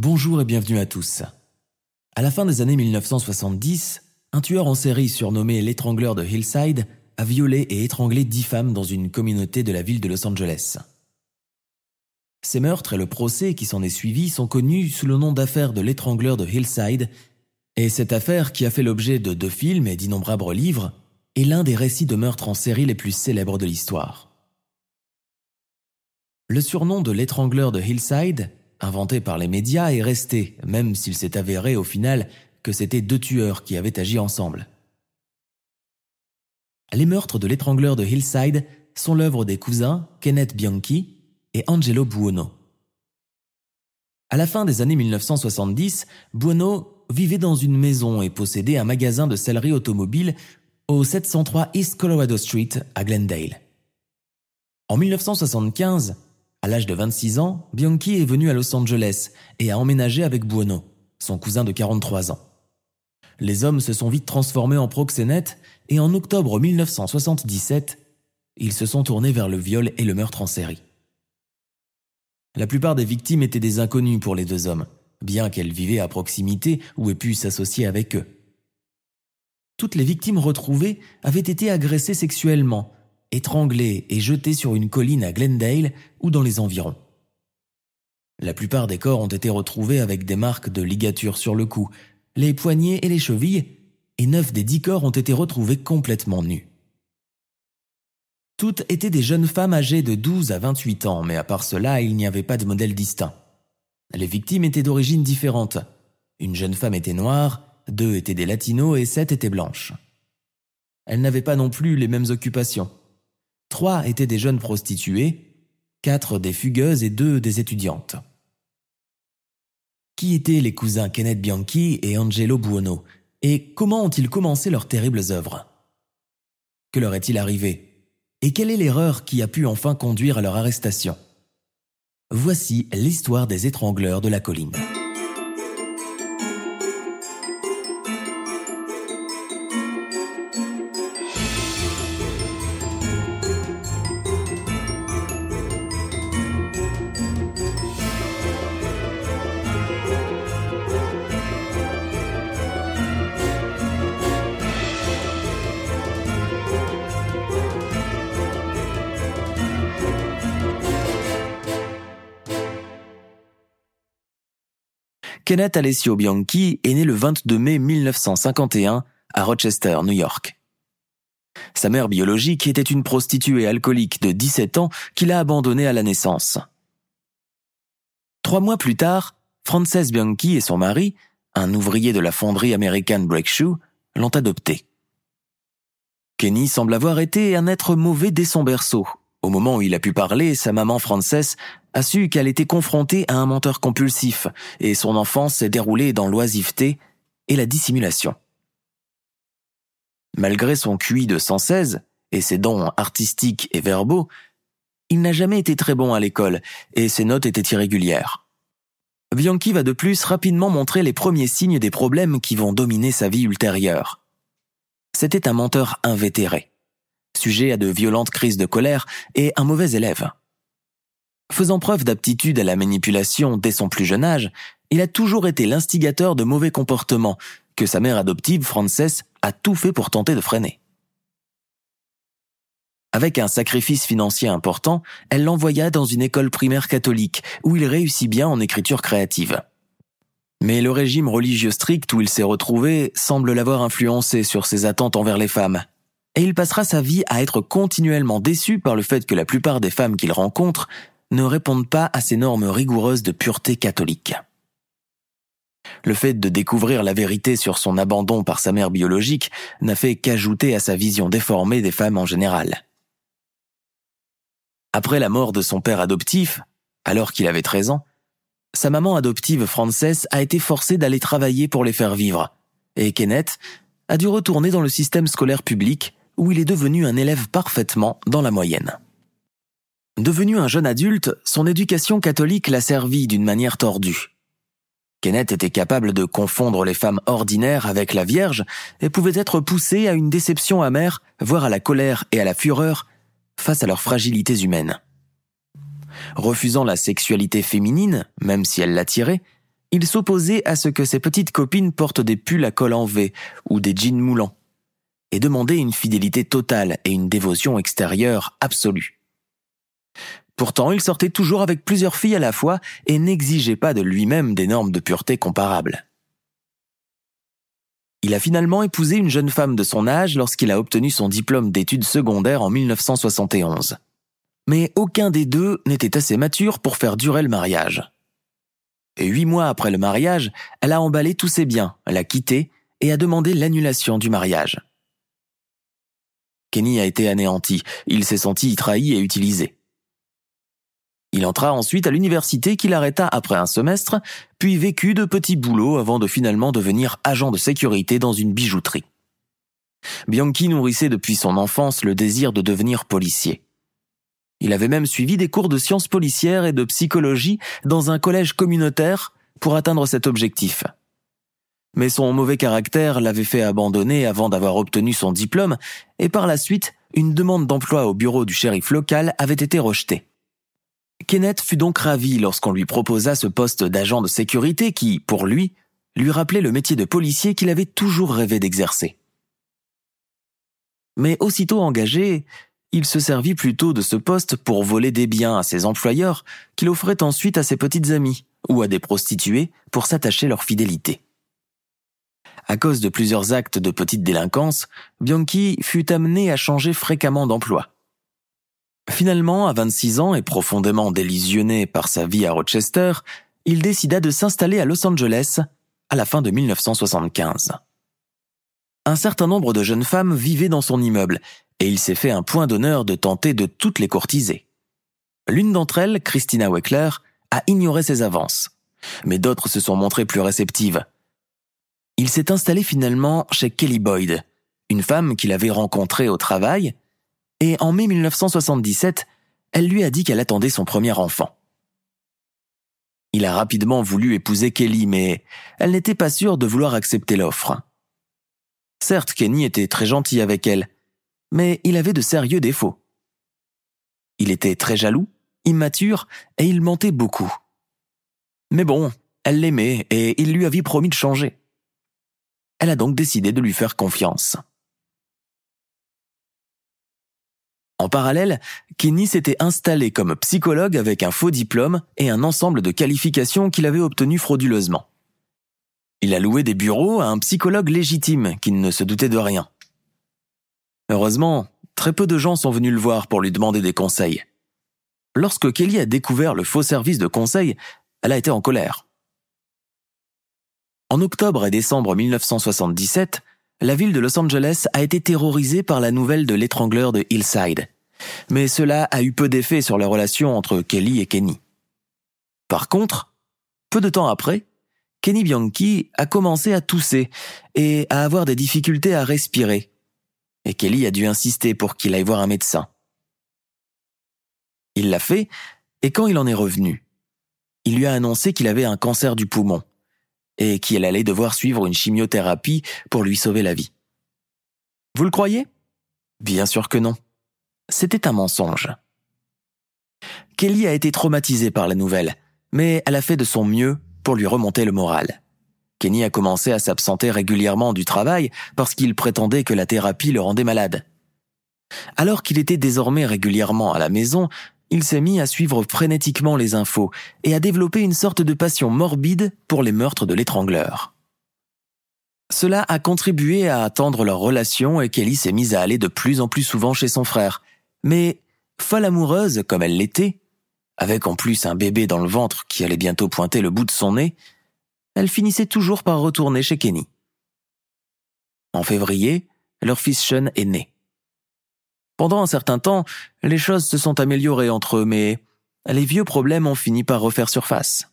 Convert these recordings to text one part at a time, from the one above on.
Bonjour et bienvenue à tous. À la fin des années 1970, un tueur en série surnommé l'étrangleur de Hillside a violé et étranglé dix femmes dans une communauté de la ville de Los Angeles. Ces meurtres et le procès qui s'en est suivi sont connus sous le nom d'affaire de l'étrangleur de Hillside, et cette affaire, qui a fait l'objet de deux films et d'innombrables livres, est l'un des récits de meurtres en série les plus célèbres de l'histoire. Le surnom de l'étrangleur de Hillside, inventé par les médias, est resté, même s'il s'est avéré au final que c'étaient deux tueurs qui avaient agi ensemble. Les meurtres de l'étrangleur de Hillside sont l'œuvre des cousins Kenneth Bianchi et Angelo Buono. À la fin des années 1970, Buono vivait dans une maison et possédait un magasin de sellerie automobile au 703 East Colorado Street à Glendale. En 1975, à l'âge de 26 ans, Bianchi est venu à Los Angeles et a emménagé avec Buono, son cousin de 43 ans. Les hommes se sont vite transformés en proxénètes et en octobre 1977, ils se sont tournés vers le viol et le meurtre en série. La plupart des victimes étaient des inconnus pour les deux hommes, bien qu'elles vivaient à proximité ou aient pu s'associer avec eux. Toutes les victimes retrouvées avaient été agressées sexuellement, étranglées et jetées sur une colline à Glendale ou dans les environs. La plupart des corps ont été retrouvés avec des marques de ligature sur le cou, les poignets et les chevilles, et neuf des dix corps ont été retrouvés complètement nus. Toutes étaient des jeunes femmes âgées de 12 à 28 ans, mais à part cela, il n'y avait pas de modèle distinct. Les victimes étaient d'origines différentes. Une jeune femme était noire, deux étaient des latinos et sept étaient blanches. Elles n'avaient pas non plus les mêmes occupations. Trois étaient des jeunes prostituées, quatre des fugueuses et deux des étudiantes. Qui étaient les cousins Kenneth Bianchi et Angelo Buono? Et comment ont-ils commencé leurs terribles œuvres? Que leur est-il arrivé? Et quelle est l'erreur qui a pu enfin conduire à leur arrestation? Voici l'histoire des étrangleurs de la colline. Kenneth Alessio Bianchi est né le 22 mai 1951 à Rochester, New York. Sa mère biologique était une prostituée alcoolique de 17 ans qu'il a abandonnée à la naissance. Trois mois plus tard, Frances Bianchi et son mari, un ouvrier de la fonderie American Break Shoe, l'ont adopté. Kenny semble avoir été un être mauvais dès son berceau. Au moment où il a pu parler, sa maman Frances a su qu'elle était confrontée à un menteur compulsif et son enfance s'est déroulée dans l'oisiveté et la dissimulation. Malgré son QI de 116 et ses dons artistiques et verbaux, il n'a jamais été très bon à l'école et ses notes étaient irrégulières. Bianchi va de plus rapidement montrer les premiers signes des problèmes qui vont dominer sa vie ultérieure. C'était un menteur invétéré, sujet à de violentes crises de colère et un mauvais élève. Faisant preuve d'aptitude à la manipulation dès son plus jeune âge, il a toujours été l'instigateur de mauvais comportements que sa mère adoptive, Frances, a tout fait pour tenter de freiner. Avec un sacrifice financier important, elle l'envoya dans une école primaire catholique où il réussit bien en écriture créative. Mais le régime religieux strict où il s'est retrouvé semble l'avoir influencé sur ses attentes envers les femmes, et il passera sa vie à être continuellement déçu par le fait que la plupart des femmes qu'il rencontre ne répondent pas à ces normes rigoureuses de pureté catholique. Le fait de découvrir la vérité sur son abandon par sa mère biologique n'a fait qu'ajouter à sa vision déformée des femmes en général. Après la mort de son père adoptif, alors qu'il avait 13 ans, sa maman adoptive Frances a été forcée d'aller travailler pour les faire vivre, et Kenneth a dû retourner dans le système scolaire public où il est devenu un élève parfaitement dans la moyenne. Devenu un jeune adulte, son éducation catholique l'a servi d'une manière tordue. Kenneth était capable de confondre les femmes ordinaires avec la Vierge et pouvait être poussé à une déception amère, voire à la colère et à la fureur face à leurs fragilités humaines. Refusant la sexualité féminine, même si elle l'attirait, il s'opposait à ce que ses petites copines portent des pulls à col en V ou des jeans moulants, et demandait une fidélité totale et une dévotion extérieure absolue. Pourtant, il sortait toujours avec plusieurs filles à la fois et n'exigeait pas de lui-même des normes de pureté comparables. Il a finalement épousé une jeune femme de son âge lorsqu'il a obtenu son diplôme d'études secondaires en 1971. Mais aucun des deux n'était assez mature pour faire durer le mariage. Et huit mois après le mariage, elle a emballé tous ses biens, l'a quitté et a demandé l'annulation du mariage. Kenny a été anéanti, il s'est senti trahi et utilisé. Il entra ensuite à l'université qu'il arrêta après un semestre, puis vécut de petits boulots avant de finalement devenir agent de sécurité dans une bijouterie. Bianchi nourrissait depuis son enfance le désir de devenir policier. Il avait même suivi des cours de sciences policières et de psychologie dans un collège communautaire pour atteindre cet objectif. Mais son mauvais caractère l'avait fait abandonner avant d'avoir obtenu son diplôme, et par la suite, une demande d'emploi au bureau du shérif local avait été rejetée. Kenneth fut donc ravi lorsqu'on lui proposa ce poste d'agent de sécurité qui, pour lui, lui rappelait le métier de policier qu'il avait toujours rêvé d'exercer. Mais aussitôt engagé, il se servit plutôt de ce poste pour voler des biens à ses employeurs qu'il offrait ensuite à ses petites amies ou à des prostituées pour s'attacher leur fidélité. À cause de plusieurs actes de petite délinquance, Bianchi fut amené à changer fréquemment d'emploi. Finalement, à 26 ans et profondément délisionné par sa vie à Rochester, il décida de s'installer à Los Angeles à la fin de 1975. Un certain nombre de jeunes femmes vivaient dans son immeuble et il s'est fait un point d'honneur de tenter de toutes les courtiser. L'une d'entre elles, Christina Weckler, a ignoré ses avances, mais d'autres se sont montrées plus réceptives. Il s'est installé finalement chez Kelly Boyd, une femme qu'il avait rencontrée au travail et en mai 1977, elle lui a dit qu'elle attendait son premier enfant. Il a rapidement voulu épouser Kelly, mais elle n'était pas sûre de vouloir accepter l'offre. Certes, Kenny était très gentil avec elle, mais il avait de sérieux défauts. Il était très jaloux, immature, et il mentait beaucoup. Mais bon, elle l'aimait et il lui avait promis de changer. Elle a donc décidé de lui faire confiance. En parallèle, Kenny s'était installé comme psychologue avec un faux diplôme et un ensemble de qualifications qu'il avait obtenues frauduleusement. Il a loué des bureaux à un psychologue légitime qui ne se doutait de rien. Heureusement, très peu de gens sont venus le voir pour lui demander des conseils. Lorsque Kelly a découvert le faux service de conseil, elle a été en colère. En octobre et décembre 1977, la ville de Los Angeles a été terrorisée par la nouvelle de l'étrangleur de Hillside. Mais cela a eu peu d'effet sur la relation entre Kelly et Kenny. Par contre, peu de temps après, Kenny Bianchi a commencé à tousser et à avoir des difficultés à respirer. Et Kelly a dû insister pour qu'il aille voir un médecin. Il l'a fait, et quand il en est revenu, il lui a annoncé qu'il avait un cancer du poumon et qu'il allait devoir suivre une chimiothérapie pour lui sauver la vie. Vous le croyez? Bien sûr que non. C'était un mensonge. Kelly a été traumatisée par la nouvelle, mais elle a fait de son mieux pour lui remonter le moral. Kenny a commencé à s'absenter régulièrement du travail parce qu'il prétendait que la thérapie le rendait malade. Alors qu'il était désormais régulièrement à la maison, il s'est mis à suivre frénétiquement les infos et à développer une sorte de passion morbide pour les meurtres de l'étrangleur. Cela a contribué à attendre leur relation et Kelly s'est mise à aller de plus en plus souvent chez son frère. Mais, folle amoureuse comme elle l'était, avec en plus un bébé dans le ventre qui allait bientôt pointer le bout de son nez, elle finissait toujours par retourner chez Kenny. En février, leur fils Sean est né. Pendant un certain temps, les choses se sont améliorées entre eux, mais les vieux problèmes ont fini par refaire surface.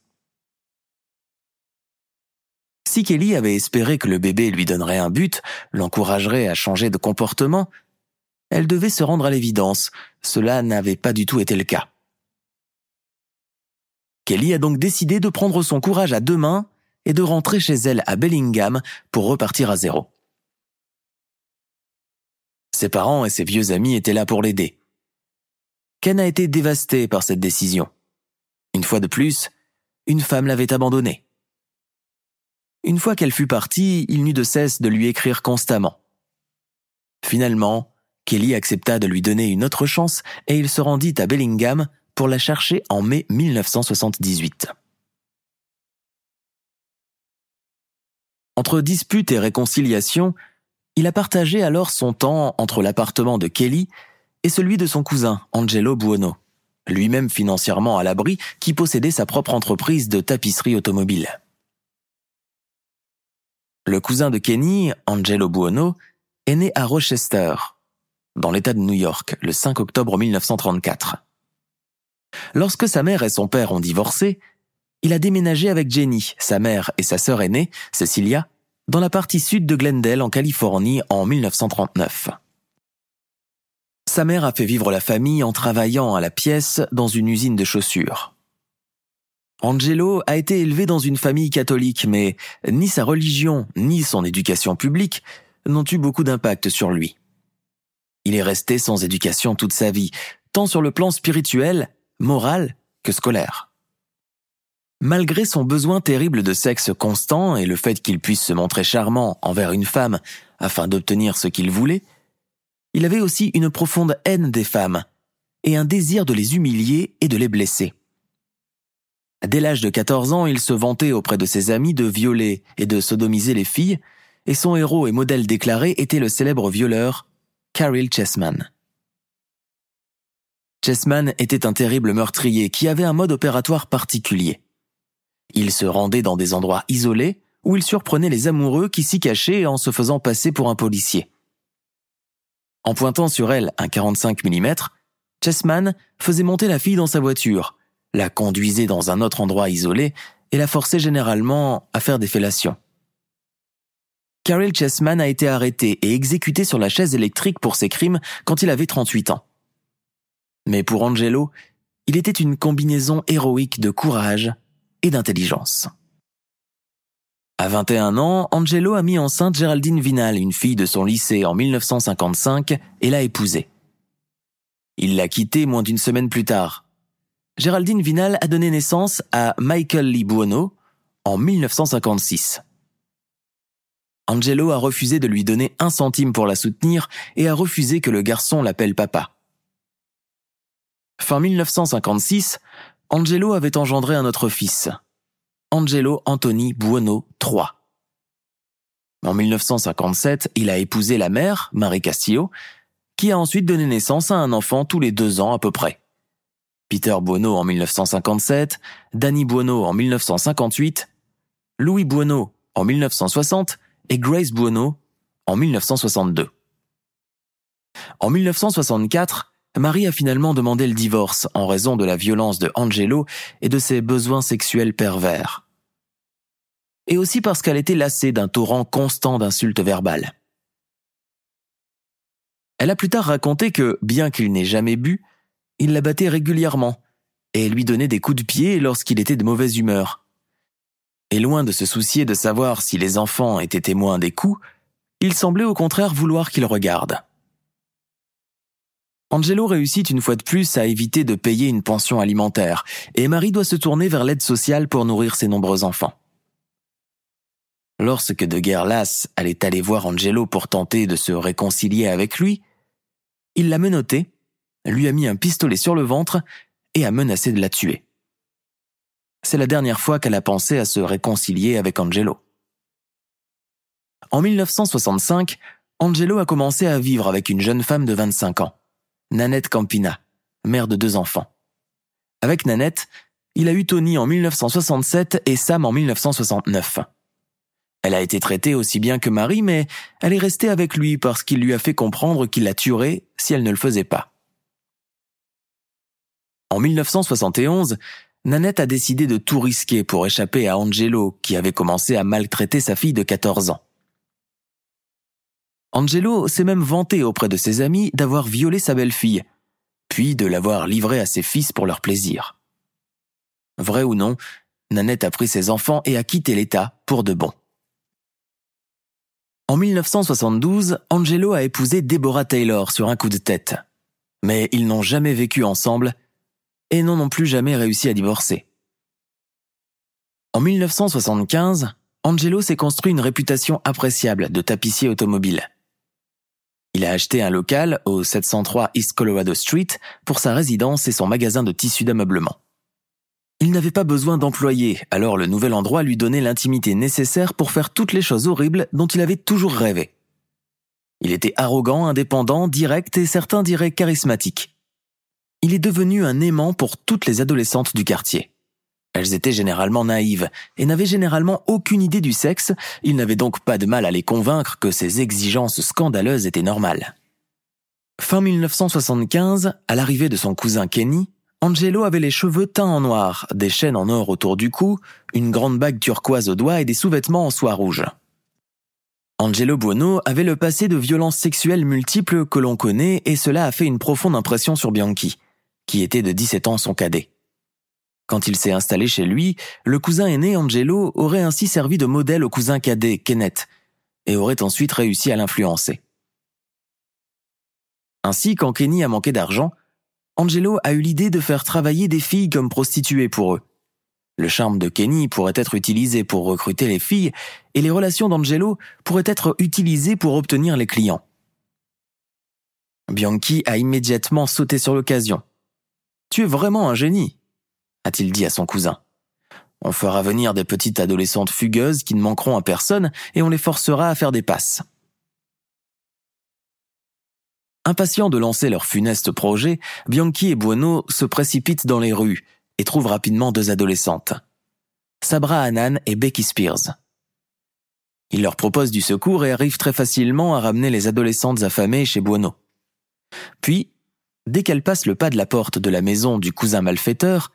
Si Kelly avait espéré que le bébé lui donnerait un but, l'encouragerait à changer de comportement, elle devait se rendre à l'évidence, cela n'avait pas du tout été le cas. Kelly a donc décidé de prendre son courage à deux mains et de rentrer chez elle à Bellingham pour repartir à zéro. Ses parents et ses vieux amis étaient là pour l'aider. Ken a été dévasté par cette décision. Une fois de plus, une femme l'avait abandonné. Une fois qu'elle fut partie, il n'eut de cesse de lui écrire constamment. Finalement, Kelly accepta de lui donner une autre chance et il se rendit à Bellingham pour la chercher en mai 1978. Entre disputes et réconciliations, il a partagé alors son temps entre l'appartement de Kelly et celui de son cousin, Angelo Buono, lui-même financièrement à l'abri, qui possédait sa propre entreprise de tapisserie automobile. Le cousin de Kenny, Angelo Buono, est né à Rochester, dans l'État de New York, le 5 octobre 1934. Lorsque sa mère et son père ont divorcé, il a déménagé avec Jenny, sa mère et sa sœur aînée, Cecilia, dans la partie sud de Glendale en Californie en 1939. Sa mère a fait vivre la famille en travaillant à la pièce dans une usine de chaussures. Angelo a été élevé dans une famille catholique, mais ni sa religion ni son éducation publique n'ont eu beaucoup d'impact sur lui. Il est resté sans éducation toute sa vie, tant sur le plan spirituel, moral que scolaire. Malgré son besoin terrible de sexe constant et le fait qu'il puisse se montrer charmant envers une femme afin d'obtenir ce qu'il voulait, il avait aussi une profonde haine des femmes et un désir de les humilier et de les blesser. Dès l'âge de 14 ans, il se vantait auprès de ses amis de violer et de sodomiser les filles, et son héros et modèle déclaré était le célèbre violeur Caril Chessman. Chessman était un terrible meurtrier qui avait un mode opératoire particulier. Il se rendait dans des endroits isolés où il surprenait les amoureux qui s'y cachaient en se faisant passer pour un policier. En pointant sur elle un 45 mm, Chessman faisait monter la fille dans sa voiture, la conduisait dans un autre endroit isolé et la forçait généralement à faire des fellations. Carol Chessman a été arrêté et exécuté sur la chaise électrique pour ses crimes quand il avait 38 ans. Mais pour Angelo, il était une combinaison héroïque de courage d'intelligence. À 21 ans, Angelo a mis enceinte Géraldine Vinal, une fille de son lycée en 1955, et l'a épousée. Il l'a quittée moins d'une semaine plus tard. Géraldine Vinal a donné naissance à Michael Lee Buono en 1956. Angelo a refusé de lui donner un centime pour la soutenir et a refusé que le garçon l'appelle papa. Fin 1956, Angelo avait engendré un autre fils, Angelo Anthony Buono III. En 1957, il a épousé la mère, Marie Castillo, qui a ensuite donné naissance à un enfant tous les deux ans à peu près. Peter Buono en 1957, Danny Buono en 1958, Louis Buono en 1960 et Grace Buono en 1962. En 1964, Marie a finalement demandé le divorce en raison de la violence de Angelo et de ses besoins sexuels pervers. Et aussi parce qu'elle était lassée d'un torrent constant d'insultes verbales. Elle a plus tard raconté que, bien qu'il n'ait jamais bu, il la battait régulièrement et lui donnait des coups de pied lorsqu'il était de mauvaise humeur et loin de se soucier de savoir si les enfants étaient témoins des coups, il semblait au contraire vouloir qu'ils regardent. Angelo réussit une fois de plus à éviter de payer une pension alimentaire, et Marie doit se tourner vers l'aide sociale pour nourrir ses nombreux enfants. Lorsque de guerre lasse allait aller voir Angelo pour tenter de se réconcilier avec lui, il l'a menotté, lui a mis un pistolet sur le ventre et a menacé de la tuer c'est la dernière fois qu'elle a pensé à se réconcilier avec Angelo. En 1965, Angelo a commencé à vivre avec une jeune femme de 25 ans, Nanette Campina, mère de deux enfants. Avec Nanette, il a eu Tony en 1967 et Sam en 1969. Elle a été traitée aussi bien que Marie, mais elle est restée avec lui parce qu'il lui a fait comprendre qu'il la tuerait si elle ne le faisait pas. En 1971, Nanette a décidé de tout risquer pour échapper à Angelo, qui avait commencé à maltraiter sa fille de 14 ans. Angelo s'est même vanté auprès de ses amis d'avoir violé sa belle-fille, puis de l'avoir livrée à ses fils pour leur plaisir. Vrai ou non, Nanette a pris ses enfants et a quitté l'État pour de bon. En 1972, Angelo a épousé Deborah Taylor sur un coup de tête. Mais ils n'ont jamais vécu ensemble et n'ont non plus jamais réussi à divorcer. En 1975, Angelo s'est construit une réputation appréciable de tapissier automobile. Il a acheté un local au 703 East Colorado Street pour sa résidence et son magasin de tissus d'ameublement. Il n'avait pas besoin d'employés, alors le nouvel endroit lui donnait l'intimité nécessaire pour faire toutes les choses horribles dont il avait toujours rêvé. Il était arrogant, indépendant, direct et certains diraient charismatique il est devenu un aimant pour toutes les adolescentes du quartier. Elles étaient généralement naïves et n'avaient généralement aucune idée du sexe, il n'avait donc pas de mal à les convaincre que ces exigences scandaleuses étaient normales. Fin 1975, à l'arrivée de son cousin Kenny, Angelo avait les cheveux teints en noir, des chaînes en or autour du cou, une grande bague turquoise au doigt et des sous-vêtements en soie rouge. Angelo Buono avait le passé de violences sexuelles multiples que l'on connaît et cela a fait une profonde impression sur Bianchi qui était de 17 ans son cadet. Quand il s'est installé chez lui, le cousin aîné Angelo aurait ainsi servi de modèle au cousin cadet Kenneth, et aurait ensuite réussi à l'influencer. Ainsi, quand Kenny a manqué d'argent, Angelo a eu l'idée de faire travailler des filles comme prostituées pour eux. Le charme de Kenny pourrait être utilisé pour recruter les filles et les relations d'Angelo pourraient être utilisées pour obtenir les clients. Bianchi a immédiatement sauté sur l'occasion tu es vraiment un génie, a-t-il dit à son cousin. On fera venir des petites adolescentes fugueuses qui ne manqueront à personne et on les forcera à faire des passes. Impatients de lancer leur funeste projet, Bianchi et Buono se précipitent dans les rues et trouvent rapidement deux adolescentes. Sabra Hanan et Becky Spears. Ils leur proposent du secours et arrivent très facilement à ramener les adolescentes affamées chez Buono. Puis, dès qu'elles passent le pas de la porte de la maison du cousin malfaiteur,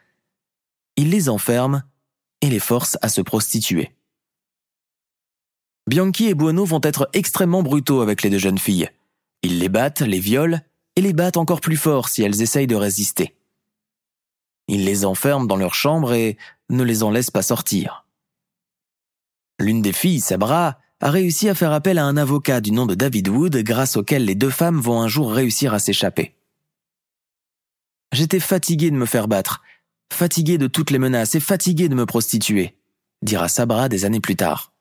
il les enferme et les force à se prostituer. Bianchi et Buono vont être extrêmement brutaux avec les deux jeunes filles. Ils les battent, les violent et les battent encore plus fort si elles essayent de résister. Ils les enferment dans leur chambre et ne les en laissent pas sortir. L'une des filles, Sabra, a réussi à faire appel à un avocat du nom de David Wood grâce auquel les deux femmes vont un jour réussir à s'échapper. J'étais fatigué de me faire battre, fatigué de toutes les menaces et fatigué de me prostituer, dira Sabra des années plus tard.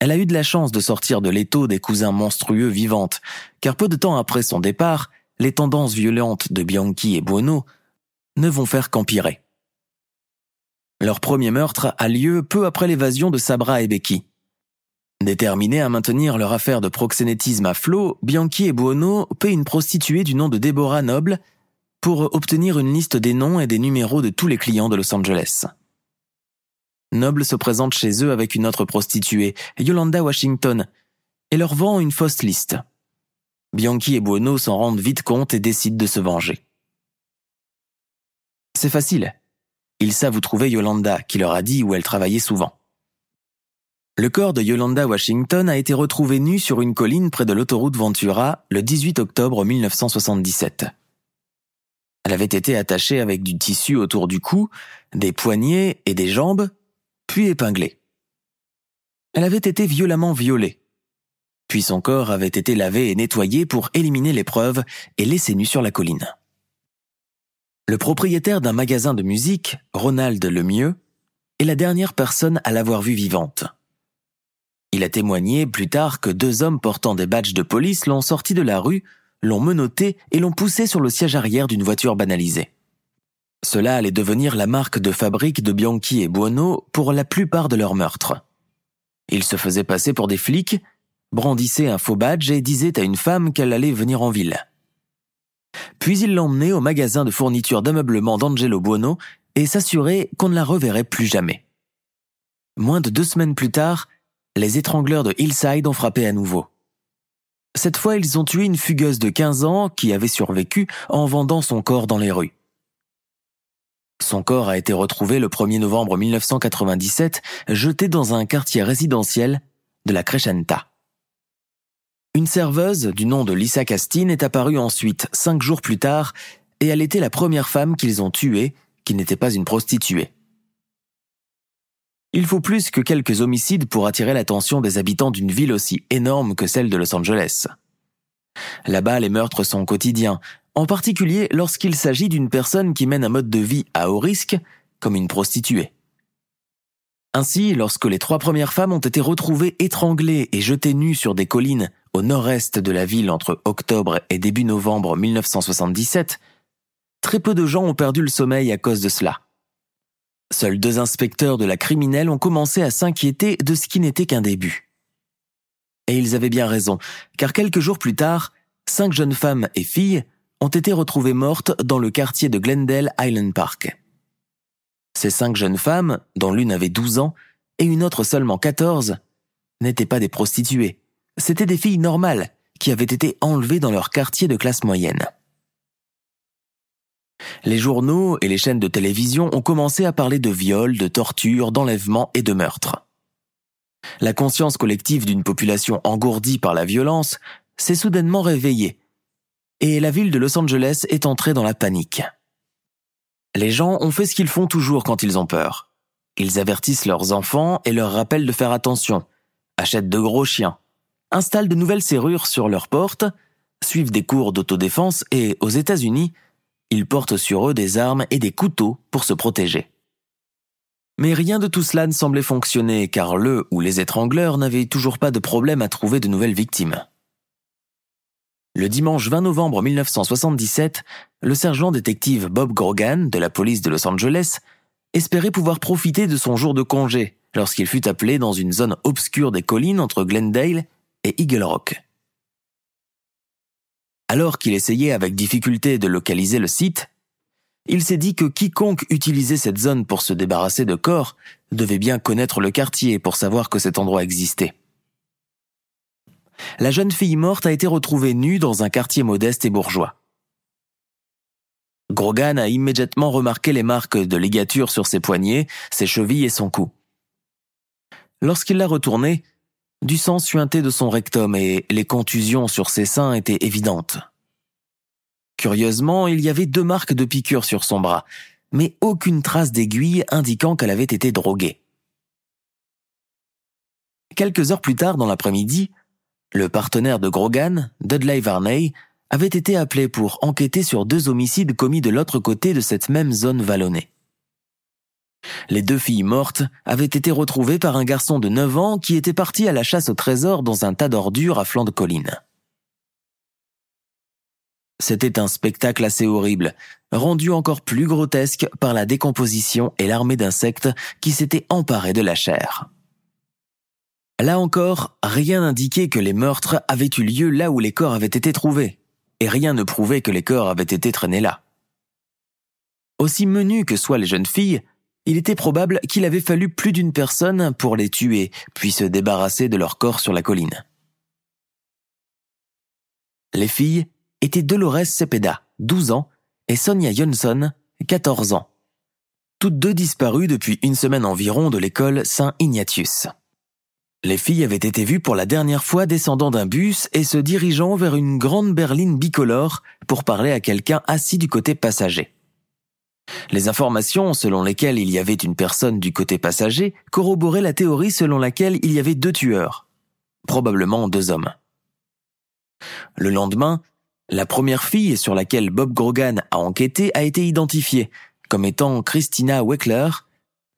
Elle a eu de la chance de sortir de l'étau des cousins monstrueux vivantes, car peu de temps après son départ, les tendances violentes de Bianchi et Buono ne vont faire qu'empirer. Leur premier meurtre a lieu peu après l'évasion de Sabra et Becky. Déterminés à maintenir leur affaire de proxénétisme à flot, Bianchi et Buono paient une prostituée du nom de Deborah Noble pour obtenir une liste des noms et des numéros de tous les clients de Los Angeles. Noble se présente chez eux avec une autre prostituée, Yolanda Washington, et leur vend une fausse liste. Bianchi et Buono s'en rendent vite compte et décident de se venger. C'est facile. Ils savent où trouver Yolanda, qui leur a dit où elle travaillait souvent. Le corps de Yolanda Washington a été retrouvé nu sur une colline près de l'autoroute Ventura le 18 octobre 1977. Elle avait été attachée avec du tissu autour du cou, des poignets et des jambes, puis épinglée. Elle avait été violemment violée. Puis son corps avait été lavé et nettoyé pour éliminer les preuves et laissé nu sur la colline. Le propriétaire d'un magasin de musique, Ronald Lemieux, est la dernière personne à l'avoir vue vivante. Il a témoigné plus tard que deux hommes portant des badges de police l'ont sorti de la rue, l'ont menotté et l'ont poussé sur le siège arrière d'une voiture banalisée. Cela allait devenir la marque de fabrique de Bianchi et Buono pour la plupart de leurs meurtres. Ils se faisaient passer pour des flics, brandissaient un faux badge et disaient à une femme qu'elle allait venir en ville. Puis il l'emmenait au magasin de fourniture d'ameublement d'Angelo Buono et s'assurait qu'on ne la reverrait plus jamais. Moins de deux semaines plus tard, les étrangleurs de Hillside ont frappé à nouveau. Cette fois, ils ont tué une fugueuse de 15 ans qui avait survécu en vendant son corps dans les rues. Son corps a été retrouvé le 1er novembre 1997, jeté dans un quartier résidentiel de la Crescenta. Une serveuse du nom de Lisa Castine est apparue ensuite cinq jours plus tard et elle était la première femme qu'ils ont tuée qui n'était pas une prostituée. Il faut plus que quelques homicides pour attirer l'attention des habitants d'une ville aussi énorme que celle de Los Angeles. Là-bas, les meurtres sont quotidiens, en particulier lorsqu'il s'agit d'une personne qui mène un mode de vie à haut risque, comme une prostituée. Ainsi, lorsque les trois premières femmes ont été retrouvées étranglées et jetées nues sur des collines au nord-est de la ville entre octobre et début novembre 1977, très peu de gens ont perdu le sommeil à cause de cela. Seuls deux inspecteurs de la criminelle ont commencé à s'inquiéter de ce qui n'était qu'un début. Et ils avaient bien raison, car quelques jours plus tard, cinq jeunes femmes et filles ont été retrouvées mortes dans le quartier de Glendale Island Park. Ces cinq jeunes femmes, dont l'une avait 12 ans et une autre seulement 14, n'étaient pas des prostituées, c'étaient des filles normales qui avaient été enlevées dans leur quartier de classe moyenne. Les journaux et les chaînes de télévision ont commencé à parler de viols, de tortures, d'enlèvements et de meurtres. La conscience collective d'une population engourdie par la violence s'est soudainement réveillée, et la ville de Los Angeles est entrée dans la panique. Les gens ont fait ce qu'ils font toujours quand ils ont peur. Ils avertissent leurs enfants et leur rappellent de faire attention, achètent de gros chiens, installent de nouvelles serrures sur leurs portes, suivent des cours d'autodéfense et, aux États-Unis, ils portent sur eux des armes et des couteaux pour se protéger. Mais rien de tout cela ne semblait fonctionner car le ou les étrangleurs n'avaient toujours pas de problème à trouver de nouvelles victimes. Le dimanche 20 novembre 1977, le sergent détective Bob Grogan de la police de Los Angeles espérait pouvoir profiter de son jour de congé lorsqu'il fut appelé dans une zone obscure des collines entre Glendale et Eagle Rock. Alors qu'il essayait avec difficulté de localiser le site, il s'est dit que quiconque utilisait cette zone pour se débarrasser de corps devait bien connaître le quartier pour savoir que cet endroit existait. La jeune fille morte a été retrouvée nue dans un quartier modeste et bourgeois. Grogan a immédiatement remarqué les marques de ligature sur ses poignets, ses chevilles et son cou. Lorsqu'il l'a retournée, du sang suintait de son rectum et les contusions sur ses seins étaient évidentes. Curieusement, il y avait deux marques de piqûres sur son bras, mais aucune trace d'aiguille indiquant qu'elle avait été droguée. Quelques heures plus tard dans l'après-midi, le partenaire de Grogan, Dudley Varney, avait été appelé pour enquêter sur deux homicides commis de l'autre côté de cette même zone vallonnée. Les deux filles mortes avaient été retrouvées par un garçon de 9 ans qui était parti à la chasse au trésor dans un tas d'ordures à flanc de colline. C'était un spectacle assez horrible, rendu encore plus grotesque par la décomposition et l'armée d'insectes qui s'étaient emparés de la chair. Là encore, rien n'indiquait que les meurtres avaient eu lieu là où les corps avaient été trouvés, et rien ne prouvait que les corps avaient été traînés là. Aussi menus que soient les jeunes filles, il était probable qu'il avait fallu plus d'une personne pour les tuer, puis se débarrasser de leur corps sur la colline. Les filles étaient Dolores Cepeda, 12 ans, et Sonia Johnson, 14 ans. Toutes deux disparues depuis une semaine environ de l'école Saint Ignatius. Les filles avaient été vues pour la dernière fois descendant d'un bus et se dirigeant vers une grande berline bicolore pour parler à quelqu'un assis du côté passager. Les informations selon lesquelles il y avait une personne du côté passager corroboraient la théorie selon laquelle il y avait deux tueurs, probablement deux hommes. Le lendemain, la première fille sur laquelle Bob Grogan a enquêté a été identifiée comme étant Christina Weckler,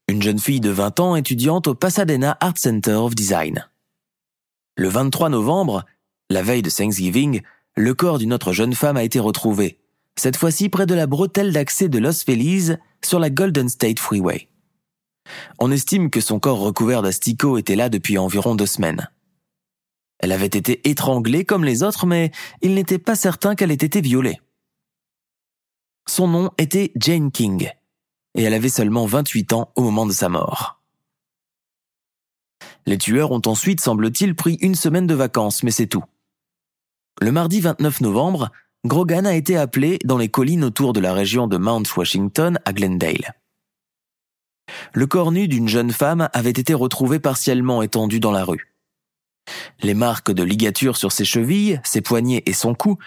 une jeune fille de 20 ans étudiante au Pasadena Art Center of Design. Le 23 novembre, la veille de Thanksgiving, le corps d'une autre jeune femme a été retrouvé, cette fois-ci près de la bretelle d'accès de Los Feliz sur la Golden State Freeway. On estime que son corps recouvert d'asticots était là depuis environ deux semaines. Elle avait été étranglée comme les autres, mais il n'était pas certain qu'elle ait été violée. Son nom était Jane King, et elle avait seulement 28 ans au moment de sa mort. Les tueurs ont ensuite, semble-t-il, pris une semaine de vacances, mais c'est tout. Le mardi 29 novembre, Grogan a été appelé dans les collines autour de la région de Mount Washington à Glendale. Le corps nu d'une jeune femme avait été retrouvé partiellement étendu dans la rue. Les marques de ligature sur ses chevilles, ses poignets et son cou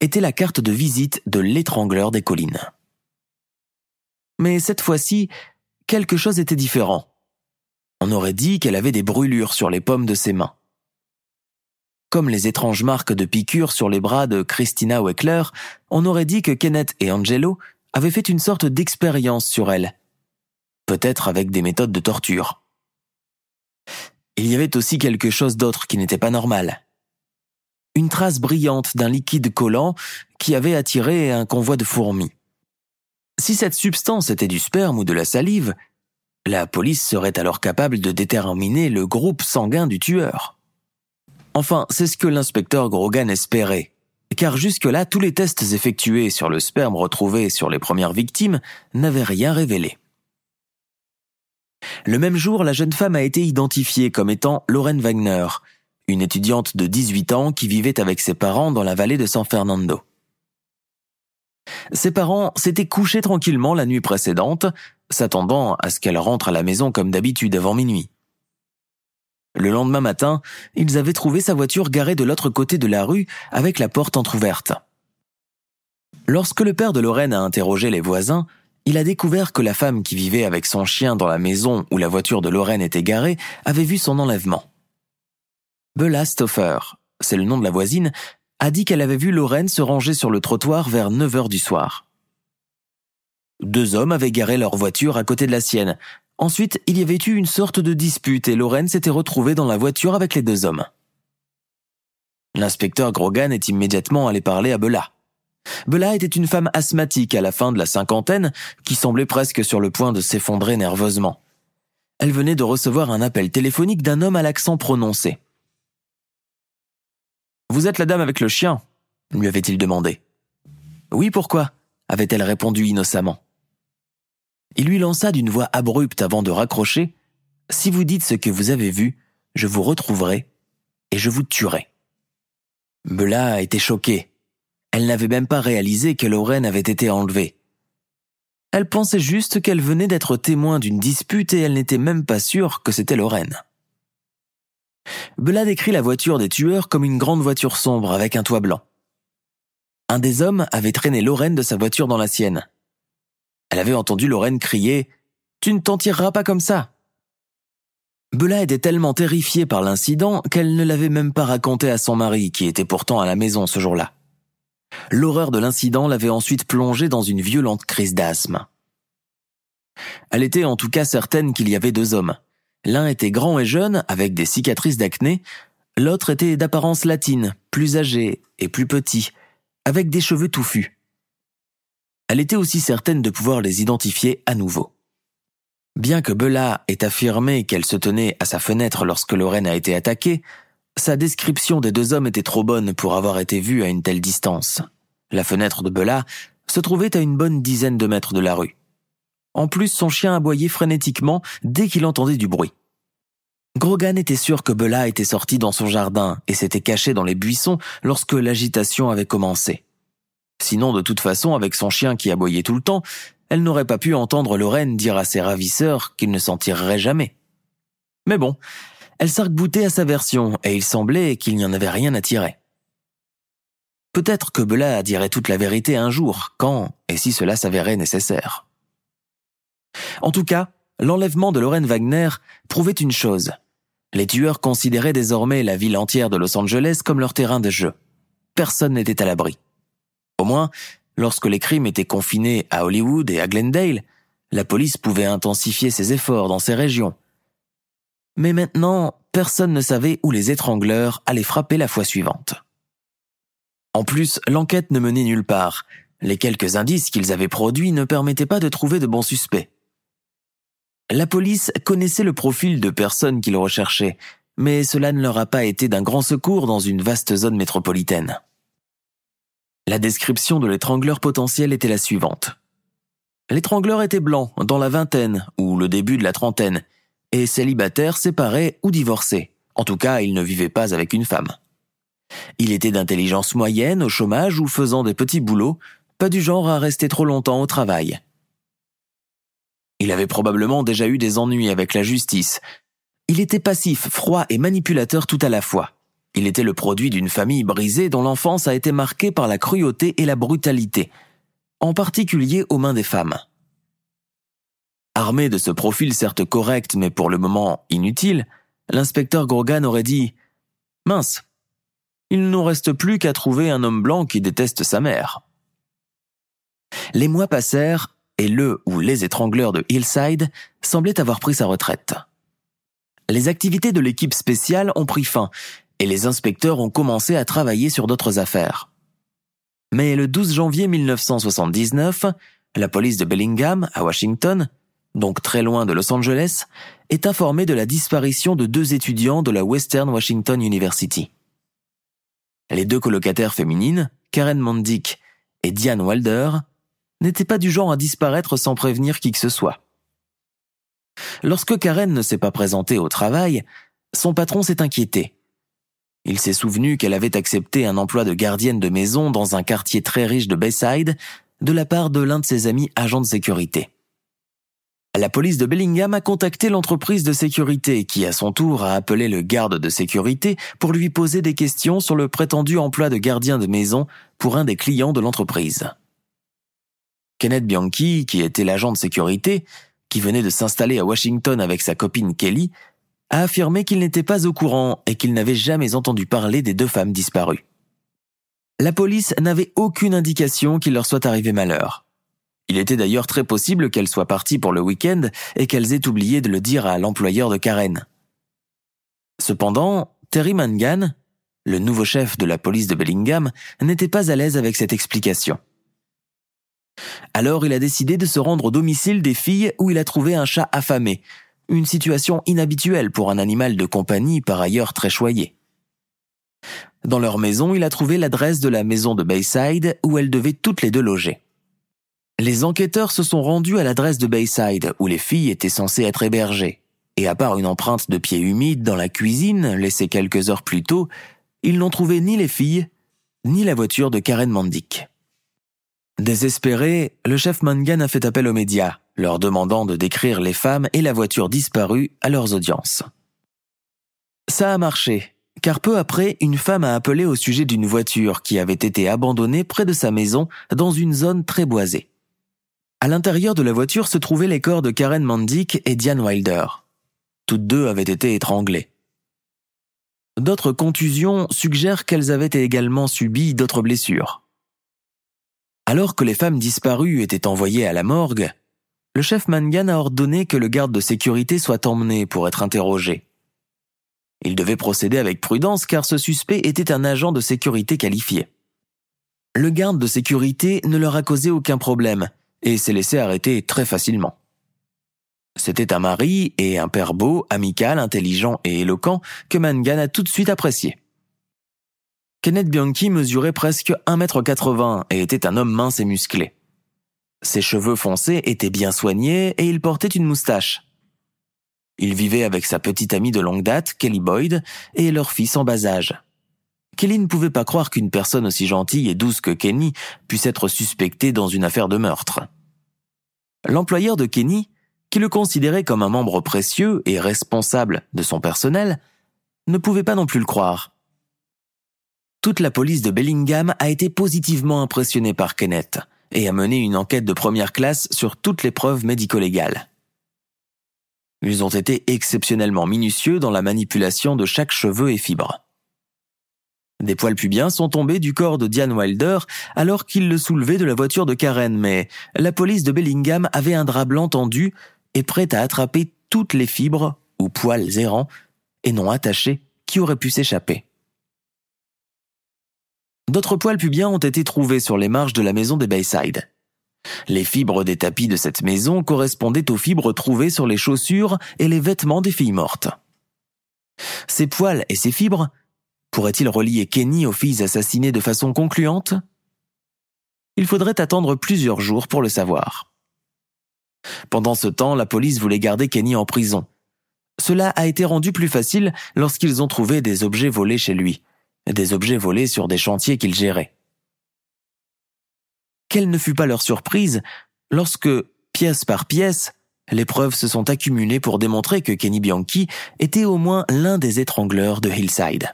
étaient la carte de visite de l'étrangleur des collines. Mais cette fois-ci, quelque chose était différent. On aurait dit qu'elle avait des brûlures sur les pommes de ses mains. Comme les étranges marques de piqûres sur les bras de Christina Weckler, on aurait dit que Kenneth et Angelo avaient fait une sorte d'expérience sur elle. Peut-être avec des méthodes de torture. Il y avait aussi quelque chose d'autre qui n'était pas normal. Une trace brillante d'un liquide collant qui avait attiré un convoi de fourmis. Si cette substance était du sperme ou de la salive, la police serait alors capable de déterminer le groupe sanguin du tueur. Enfin, c'est ce que l'inspecteur Grogan espérait, car jusque-là, tous les tests effectués sur le sperme retrouvé sur les premières victimes n'avaient rien révélé. Le même jour, la jeune femme a été identifiée comme étant Lorraine Wagner, une étudiante de 18 ans qui vivait avec ses parents dans la vallée de San Fernando. Ses parents s'étaient couchés tranquillement la nuit précédente, s'attendant à ce qu'elle rentre à la maison comme d'habitude avant minuit. Le lendemain matin, ils avaient trouvé sa voiture garée de l'autre côté de la rue avec la porte entr'ouverte. Lorsque le père de Lorraine a interrogé les voisins, il a découvert que la femme qui vivait avec son chien dans la maison où la voiture de Lorraine était garée avait vu son enlèvement. Bella Stoffer, c'est le nom de la voisine, a dit qu'elle avait vu Lorraine se ranger sur le trottoir vers 9 heures du soir. Deux hommes avaient garé leur voiture à côté de la sienne. Ensuite, il y avait eu une sorte de dispute et Lorraine s'était retrouvée dans la voiture avec les deux hommes. L'inspecteur Grogan est immédiatement allé parler à Bella. Bella était une femme asthmatique à la fin de la cinquantaine qui semblait presque sur le point de s'effondrer nerveusement. Elle venait de recevoir un appel téléphonique d'un homme à l'accent prononcé. Vous êtes la dame avec le chien lui avait-il demandé. Oui, pourquoi? avait-elle répondu innocemment. Il lui lança d'une voix abrupte avant de raccrocher Si vous dites ce que vous avez vu, je vous retrouverai et je vous tuerai. Bella était choquée. Elle n'avait même pas réalisé que Lorraine avait été enlevée. Elle pensait juste qu'elle venait d'être témoin d'une dispute et elle n'était même pas sûre que c'était Lorraine. Bella décrit la voiture des tueurs comme une grande voiture sombre avec un toit blanc. Un des hommes avait traîné Lorraine de sa voiture dans la sienne. Elle avait entendu Lorraine crier Tu ne t'en tireras pas comme ça. Bella était tellement terrifiée par l'incident qu'elle ne l'avait même pas raconté à son mari, qui était pourtant à la maison ce jour-là. L'horreur de l'incident l'avait ensuite plongée dans une violente crise d'asthme. Elle était en tout cas certaine qu'il y avait deux hommes. L'un était grand et jeune, avec des cicatrices d'acné, l'autre était d'apparence latine, plus âgé et plus petit, avec des cheveux touffus elle était aussi certaine de pouvoir les identifier à nouveau. Bien que Bella ait affirmé qu'elle se tenait à sa fenêtre lorsque Lorraine a été attaquée, sa description des deux hommes était trop bonne pour avoir été vue à une telle distance. La fenêtre de Bella se trouvait à une bonne dizaine de mètres de la rue. En plus, son chien aboyait frénétiquement dès qu'il entendait du bruit. Grogan était sûr que Bella était sortie dans son jardin et s'était cachée dans les buissons lorsque l'agitation avait commencé. Sinon, de toute façon, avec son chien qui aboyait tout le temps, elle n'aurait pas pu entendre Lorraine dire à ses ravisseurs qu'il ne s'en tirerait jamais. Mais bon, elle s'arc-boutait à sa version, et il semblait qu'il n'y en avait rien à tirer. Peut-être que Bella dirait toute la vérité un jour, quand et si cela s'avérait nécessaire. En tout cas, l'enlèvement de Lorraine Wagner prouvait une chose. Les tueurs considéraient désormais la ville entière de Los Angeles comme leur terrain de jeu. Personne n'était à l'abri. Au moins, lorsque les crimes étaient confinés à Hollywood et à Glendale, la police pouvait intensifier ses efforts dans ces régions. Mais maintenant, personne ne savait où les étrangleurs allaient frapper la fois suivante. En plus, l'enquête ne menait nulle part. Les quelques indices qu'ils avaient produits ne permettaient pas de trouver de bons suspects. La police connaissait le profil de personnes qu'ils recherchaient, mais cela ne leur a pas été d'un grand secours dans une vaste zone métropolitaine. La description de l'étrangleur potentiel était la suivante. L'étrangleur était blanc, dans la vingtaine ou le début de la trentaine, et célibataire, séparé ou divorcé. En tout cas, il ne vivait pas avec une femme. Il était d'intelligence moyenne, au chômage ou faisant des petits boulots, pas du genre à rester trop longtemps au travail. Il avait probablement déjà eu des ennuis avec la justice. Il était passif, froid et manipulateur tout à la fois. Il était le produit d'une famille brisée dont l'enfance a été marquée par la cruauté et la brutalité, en particulier aux mains des femmes. Armé de ce profil certes correct mais pour le moment inutile, l'inspecteur Grogan aurait dit Mince, il ne nous reste plus qu'à trouver un homme blanc qui déteste sa mère. Les mois passèrent et le ou les étrangleurs de Hillside semblaient avoir pris sa retraite. Les activités de l'équipe spéciale ont pris fin et les inspecteurs ont commencé à travailler sur d'autres affaires. Mais le 12 janvier 1979, la police de Bellingham, à Washington, donc très loin de Los Angeles, est informée de la disparition de deux étudiants de la Western Washington University. Les deux colocataires féminines, Karen Mondick et Diane Wilder, n'étaient pas du genre à disparaître sans prévenir qui que ce soit. Lorsque Karen ne s'est pas présentée au travail, son patron s'est inquiété. Il s'est souvenu qu'elle avait accepté un emploi de gardienne de maison dans un quartier très riche de Bayside de la part de l'un de ses amis agents de sécurité. La police de Bellingham a contacté l'entreprise de sécurité qui à son tour a appelé le garde de sécurité pour lui poser des questions sur le prétendu emploi de gardien de maison pour un des clients de l'entreprise. Kenneth Bianchi, qui était l'agent de sécurité, qui venait de s'installer à Washington avec sa copine Kelly, a affirmé qu'il n'était pas au courant et qu'il n'avait jamais entendu parler des deux femmes disparues. La police n'avait aucune indication qu'il leur soit arrivé malheur. Il était d'ailleurs très possible qu'elles soient parties pour le week-end et qu'elles aient oublié de le dire à l'employeur de Karen. Cependant, Terry Mangan, le nouveau chef de la police de Bellingham, n'était pas à l'aise avec cette explication. Alors il a décidé de se rendre au domicile des filles où il a trouvé un chat affamé, une situation inhabituelle pour un animal de compagnie par ailleurs très choyé. Dans leur maison, il a trouvé l'adresse de la maison de Bayside où elles devaient toutes les deux loger. Les enquêteurs se sont rendus à l'adresse de Bayside où les filles étaient censées être hébergées, et à part une empreinte de pieds humides dans la cuisine laissée quelques heures plus tôt, ils n'ont trouvé ni les filles, ni la voiture de Karen Mandick. Désespéré, le chef Mangan a fait appel aux médias, leur demandant de décrire les femmes et la voiture disparue à leurs audiences. Ça a marché, car peu après, une femme a appelé au sujet d'une voiture qui avait été abandonnée près de sa maison dans une zone très boisée. À l'intérieur de la voiture se trouvaient les corps de Karen Mandick et Diane Wilder. Toutes deux avaient été étranglées. D'autres contusions suggèrent qu'elles avaient également subi d'autres blessures. Alors que les femmes disparues étaient envoyées à la morgue, le chef Mangan a ordonné que le garde de sécurité soit emmené pour être interrogé. Il devait procéder avec prudence car ce suspect était un agent de sécurité qualifié. Le garde de sécurité ne leur a causé aucun problème et s'est laissé arrêter très facilement. C'était un mari et un père beau, amical, intelligent et éloquent que Mangan a tout de suite apprécié. Kenneth Bianchi mesurait presque 1m80 et était un homme mince et musclé. Ses cheveux foncés étaient bien soignés et il portait une moustache. Il vivait avec sa petite amie de longue date, Kelly Boyd, et leur fils en bas âge. Kelly ne pouvait pas croire qu'une personne aussi gentille et douce que Kenny puisse être suspectée dans une affaire de meurtre. L'employeur de Kenny, qui le considérait comme un membre précieux et responsable de son personnel, ne pouvait pas non plus le croire toute la police de Bellingham a été positivement impressionnée par Kenneth et a mené une enquête de première classe sur toutes les preuves médico-légales. Ils ont été exceptionnellement minutieux dans la manipulation de chaque cheveu et fibre. Des poils pubiens sont tombés du corps de Diane Wilder alors qu'il le soulevait de la voiture de Karen, mais la police de Bellingham avait un drap blanc tendu et prêt à attraper toutes les fibres ou poils errants et non attachés qui auraient pu s'échapper. D'autres poils pubiens ont été trouvés sur les marges de la maison des Bayside. Les fibres des tapis de cette maison correspondaient aux fibres trouvées sur les chaussures et les vêtements des filles mortes. Ces poils et ces fibres pourraient-ils relier Kenny aux filles assassinées de façon concluante? Il faudrait attendre plusieurs jours pour le savoir. Pendant ce temps, la police voulait garder Kenny en prison. Cela a été rendu plus facile lorsqu'ils ont trouvé des objets volés chez lui, des objets volés sur des chantiers qu'il gérait. Quelle ne fut pas leur surprise lorsque, pièce par pièce, les preuves se sont accumulées pour démontrer que Kenny Bianchi était au moins l'un des étrangleurs de Hillside.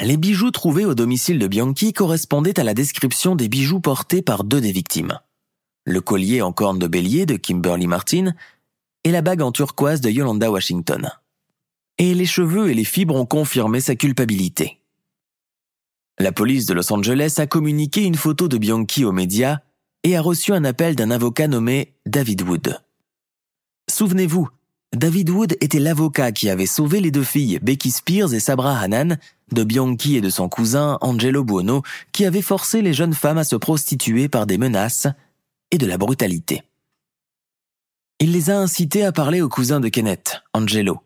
Les bijoux trouvés au domicile de Bianchi correspondaient à la description des bijoux portés par deux des victimes. Le collier en corne de bélier de Kimberly Martin et la bague en turquoise de Yolanda Washington. Et les cheveux et les fibres ont confirmé sa culpabilité. La police de Los Angeles a communiqué une photo de Bianchi aux médias et a reçu un appel d'un avocat nommé David Wood. Souvenez-vous, David Wood était l'avocat qui avait sauvé les deux filles, Becky Spears et Sabra Hanan, de Bianchi et de son cousin Angelo Buono, qui avaient forcé les jeunes femmes à se prostituer par des menaces et de la brutalité. Il les a incités à parler au cousin de Kenneth, Angelo,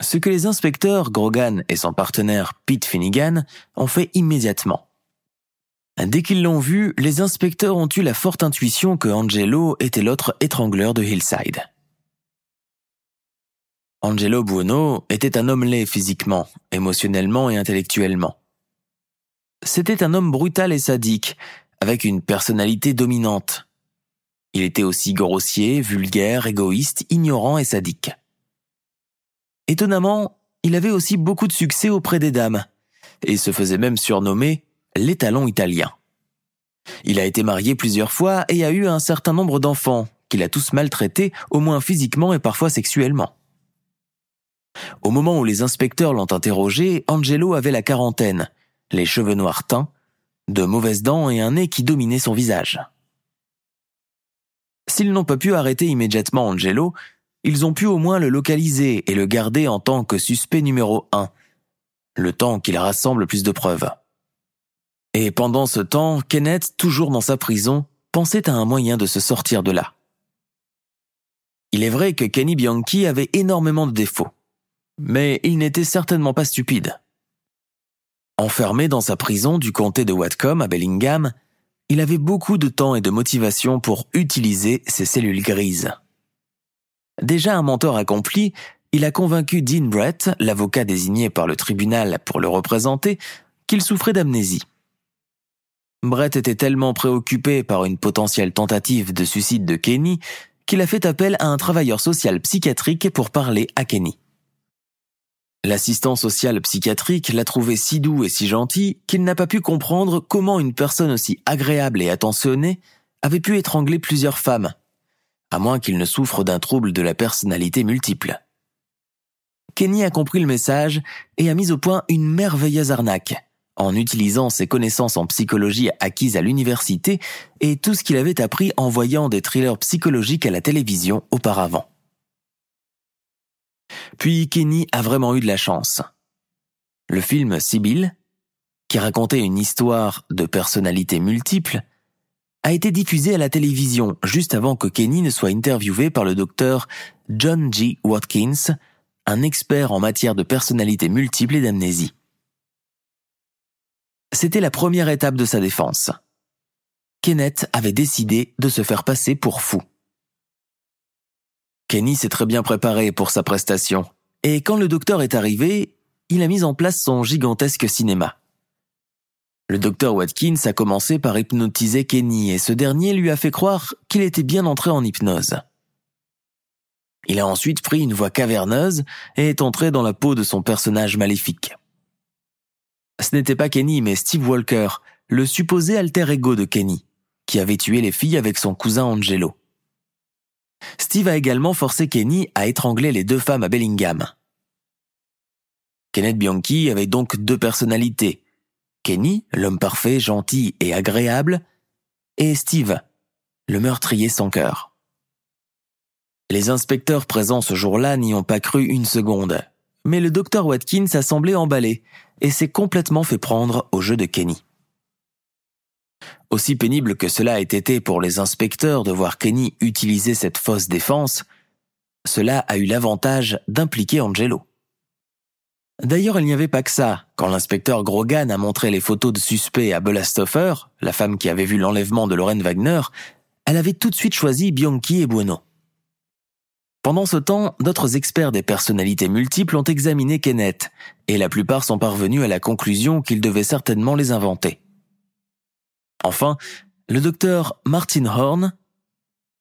ce que les inspecteurs Grogan et son partenaire Pete Finnegan ont fait immédiatement. Dès qu'ils l'ont vu, les inspecteurs ont eu la forte intuition que Angelo était l'autre étrangleur de Hillside. Angelo Buono était un homme laid physiquement, émotionnellement et intellectuellement. C'était un homme brutal et sadique, avec une personnalité dominante. Il était aussi grossier, vulgaire, égoïste, ignorant et sadique. Étonnamment, il avait aussi beaucoup de succès auprès des dames, et se faisait même surnommer l'étalon italien. Il a été marié plusieurs fois et a eu un certain nombre d'enfants, qu'il a tous maltraités, au moins physiquement et parfois sexuellement. Au moment où les inspecteurs l'ont interrogé, Angelo avait la quarantaine, les cheveux noirs teints, de mauvaises dents et un nez qui dominait son visage. S'ils n'ont pas pu arrêter immédiatement Angelo, ils ont pu au moins le localiser et le garder en tant que suspect numéro un, le temps qu'il rassemble plus de preuves. Et pendant ce temps, Kenneth, toujours dans sa prison, pensait à un moyen de se sortir de là. Il est vrai que Kenny Bianchi avait énormément de défauts, mais il n'était certainement pas stupide. Enfermé dans sa prison du comté de Whatcom à Bellingham, il avait beaucoup de temps et de motivation pour utiliser ses cellules grises. Déjà un mentor accompli, il a convaincu Dean Brett, l'avocat désigné par le tribunal pour le représenter, qu'il souffrait d'amnésie. Brett était tellement préoccupé par une potentielle tentative de suicide de Kenny qu'il a fait appel à un travailleur social psychiatrique pour parler à Kenny. L'assistant social psychiatrique l'a trouvé si doux et si gentil qu'il n'a pas pu comprendre comment une personne aussi agréable et attentionnée avait pu étrangler plusieurs femmes à moins qu'il ne souffre d'un trouble de la personnalité multiple. Kenny a compris le message et a mis au point une merveilleuse arnaque, en utilisant ses connaissances en psychologie acquises à l'université et tout ce qu'il avait appris en voyant des thrillers psychologiques à la télévision auparavant. Puis Kenny a vraiment eu de la chance. Le film Sibyl, qui racontait une histoire de personnalités multiples, a été diffusé à la télévision juste avant que Kenny ne soit interviewé par le docteur John G. Watkins, un expert en matière de personnalité multiple et d'amnésie. C'était la première étape de sa défense. Kenneth avait décidé de se faire passer pour fou. Kenny s'est très bien préparé pour sa prestation, et quand le docteur est arrivé, il a mis en place son gigantesque cinéma. Le docteur Watkins a commencé par hypnotiser Kenny et ce dernier lui a fait croire qu'il était bien entré en hypnose. Il a ensuite pris une voix caverneuse et est entré dans la peau de son personnage maléfique. Ce n'était pas Kenny mais Steve Walker, le supposé alter ego de Kenny, qui avait tué les filles avec son cousin Angelo. Steve a également forcé Kenny à étrangler les deux femmes à Bellingham. Kenneth Bianchi avait donc deux personnalités, Kenny, l'homme parfait, gentil et agréable, et Steve, le meurtrier sans cœur. Les inspecteurs présents ce jour-là n'y ont pas cru une seconde, mais le docteur Watkins a semblé emballé et s'est complètement fait prendre au jeu de Kenny. aussi pénible que cela ait été pour les inspecteurs de voir Kenny utiliser cette fausse défense, cela a eu l'avantage d'impliquer Angelo. D'ailleurs, il n'y avait pas que ça. Quand l'inspecteur Grogan a montré les photos de suspects à Bella Stoffer, la femme qui avait vu l'enlèvement de Lorraine Wagner, elle avait tout de suite choisi Bianchi et Bueno. Pendant ce temps, d'autres experts des personnalités multiples ont examiné Kenneth, et la plupart sont parvenus à la conclusion qu'il devait certainement les inventer. Enfin, le docteur Martin Horn,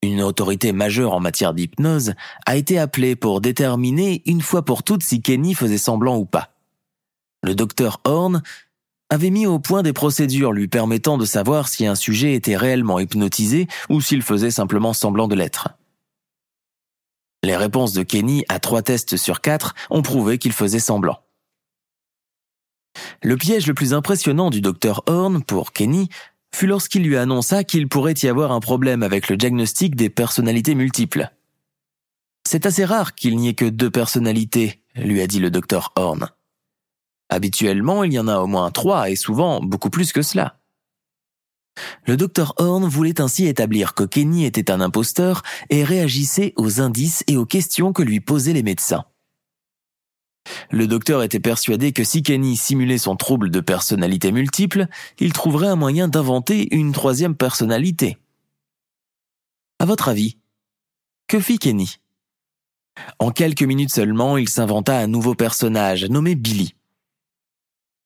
une autorité majeure en matière d'hypnose, a été appelé pour déterminer une fois pour toutes si Kenny faisait semblant ou pas. Le docteur Horn avait mis au point des procédures lui permettant de savoir si un sujet était réellement hypnotisé ou s'il faisait simplement semblant de l'être. Les réponses de Kenny à trois tests sur quatre ont prouvé qu'il faisait semblant. Le piège le plus impressionnant du docteur Horn pour Kenny fut lorsqu'il lui annonça qu'il pourrait y avoir un problème avec le diagnostic des personnalités multiples. C'est assez rare qu'il n'y ait que deux personnalités, lui a dit le docteur Horn. Habituellement, il y en a au moins trois et souvent beaucoup plus que cela. Le docteur Horn voulait ainsi établir que Kenny était un imposteur et réagissait aux indices et aux questions que lui posaient les médecins. Le docteur était persuadé que si Kenny simulait son trouble de personnalité multiple, il trouverait un moyen d'inventer une troisième personnalité. À votre avis, que fit Kenny? En quelques minutes seulement, il s'inventa un nouveau personnage nommé Billy.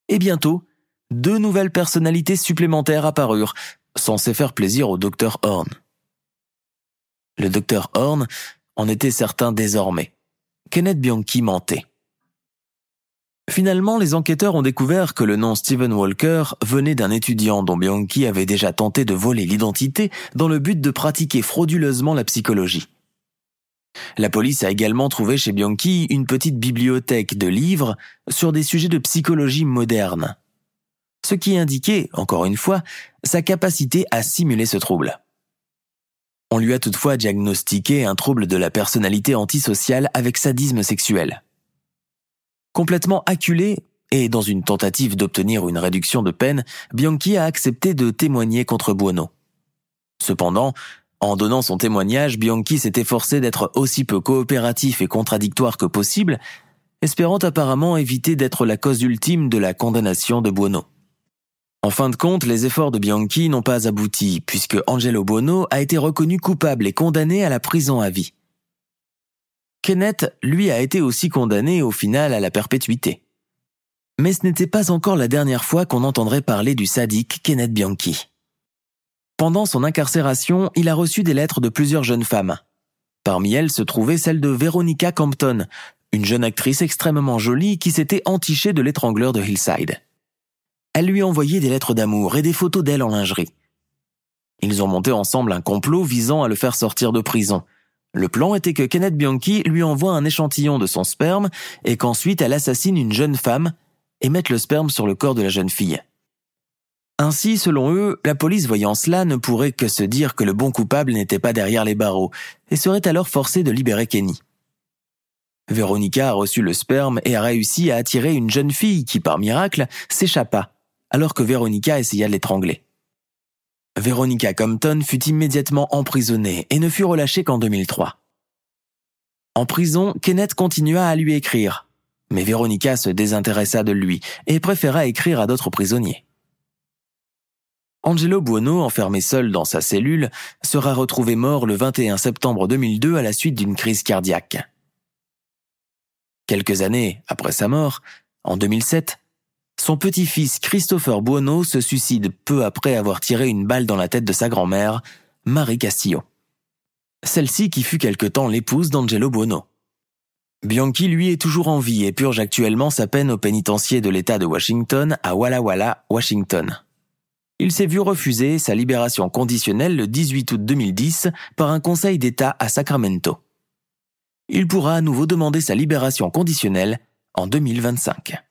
Et bientôt, deux nouvelles personnalités supplémentaires apparurent, censées faire plaisir au docteur Horn. Le docteur Horn en était certain désormais. Kenneth Bianchi mentait. Finalement, les enquêteurs ont découvert que le nom Stephen Walker venait d'un étudiant dont Bianchi avait déjà tenté de voler l'identité dans le but de pratiquer frauduleusement la psychologie. La police a également trouvé chez Bianchi une petite bibliothèque de livres sur des sujets de psychologie moderne, ce qui indiquait, encore une fois, sa capacité à simuler ce trouble. On lui a toutefois diagnostiqué un trouble de la personnalité antisociale avec sadisme sexuel. Complètement acculé, et dans une tentative d'obtenir une réduction de peine, Bianchi a accepté de témoigner contre Buono. Cependant, en donnant son témoignage, Bianchi s'est efforcé d'être aussi peu coopératif et contradictoire que possible, espérant apparemment éviter d'être la cause ultime de la condamnation de Buono. En fin de compte, les efforts de Bianchi n'ont pas abouti, puisque Angelo Buono a été reconnu coupable et condamné à la prison à vie. Kenneth, lui, a été aussi condamné au final à la perpétuité. Mais ce n'était pas encore la dernière fois qu'on entendrait parler du sadique Kenneth Bianchi. Pendant son incarcération, il a reçu des lettres de plusieurs jeunes femmes. Parmi elles se trouvait celle de Veronica Campton, une jeune actrice extrêmement jolie qui s'était entichée de l'étrangleur de Hillside. Elle lui envoyait des lettres d'amour et des photos d'elle en lingerie. Ils ont monté ensemble un complot visant à le faire sortir de prison, le plan était que Kenneth Bianchi lui envoie un échantillon de son sperme et qu'ensuite elle assassine une jeune femme et mette le sperme sur le corps de la jeune fille. Ainsi, selon eux, la police voyant cela ne pourrait que se dire que le bon coupable n'était pas derrière les barreaux et serait alors forcé de libérer Kenny. Veronica a reçu le sperme et a réussi à attirer une jeune fille qui, par miracle, s'échappa, alors que Veronica essaya de l'étrangler. Veronica Compton fut immédiatement emprisonnée et ne fut relâchée qu'en 2003. En prison, Kenneth continua à lui écrire, mais Veronica se désintéressa de lui et préféra écrire à d'autres prisonniers. Angelo Buono, enfermé seul dans sa cellule, sera retrouvé mort le 21 septembre 2002 à la suite d'une crise cardiaque. Quelques années après sa mort, en 2007, son petit-fils Christopher Buono se suicide peu après avoir tiré une balle dans la tête de sa grand-mère, Marie Castillo. Celle-ci qui fut quelque temps l'épouse d'Angelo Buono. Bianchi, lui, est toujours en vie et purge actuellement sa peine au pénitencier de l'État de Washington à Walla Walla, Washington. Il s'est vu refuser sa libération conditionnelle le 18 août 2010 par un conseil d'État à Sacramento. Il pourra à nouveau demander sa libération conditionnelle en 2025.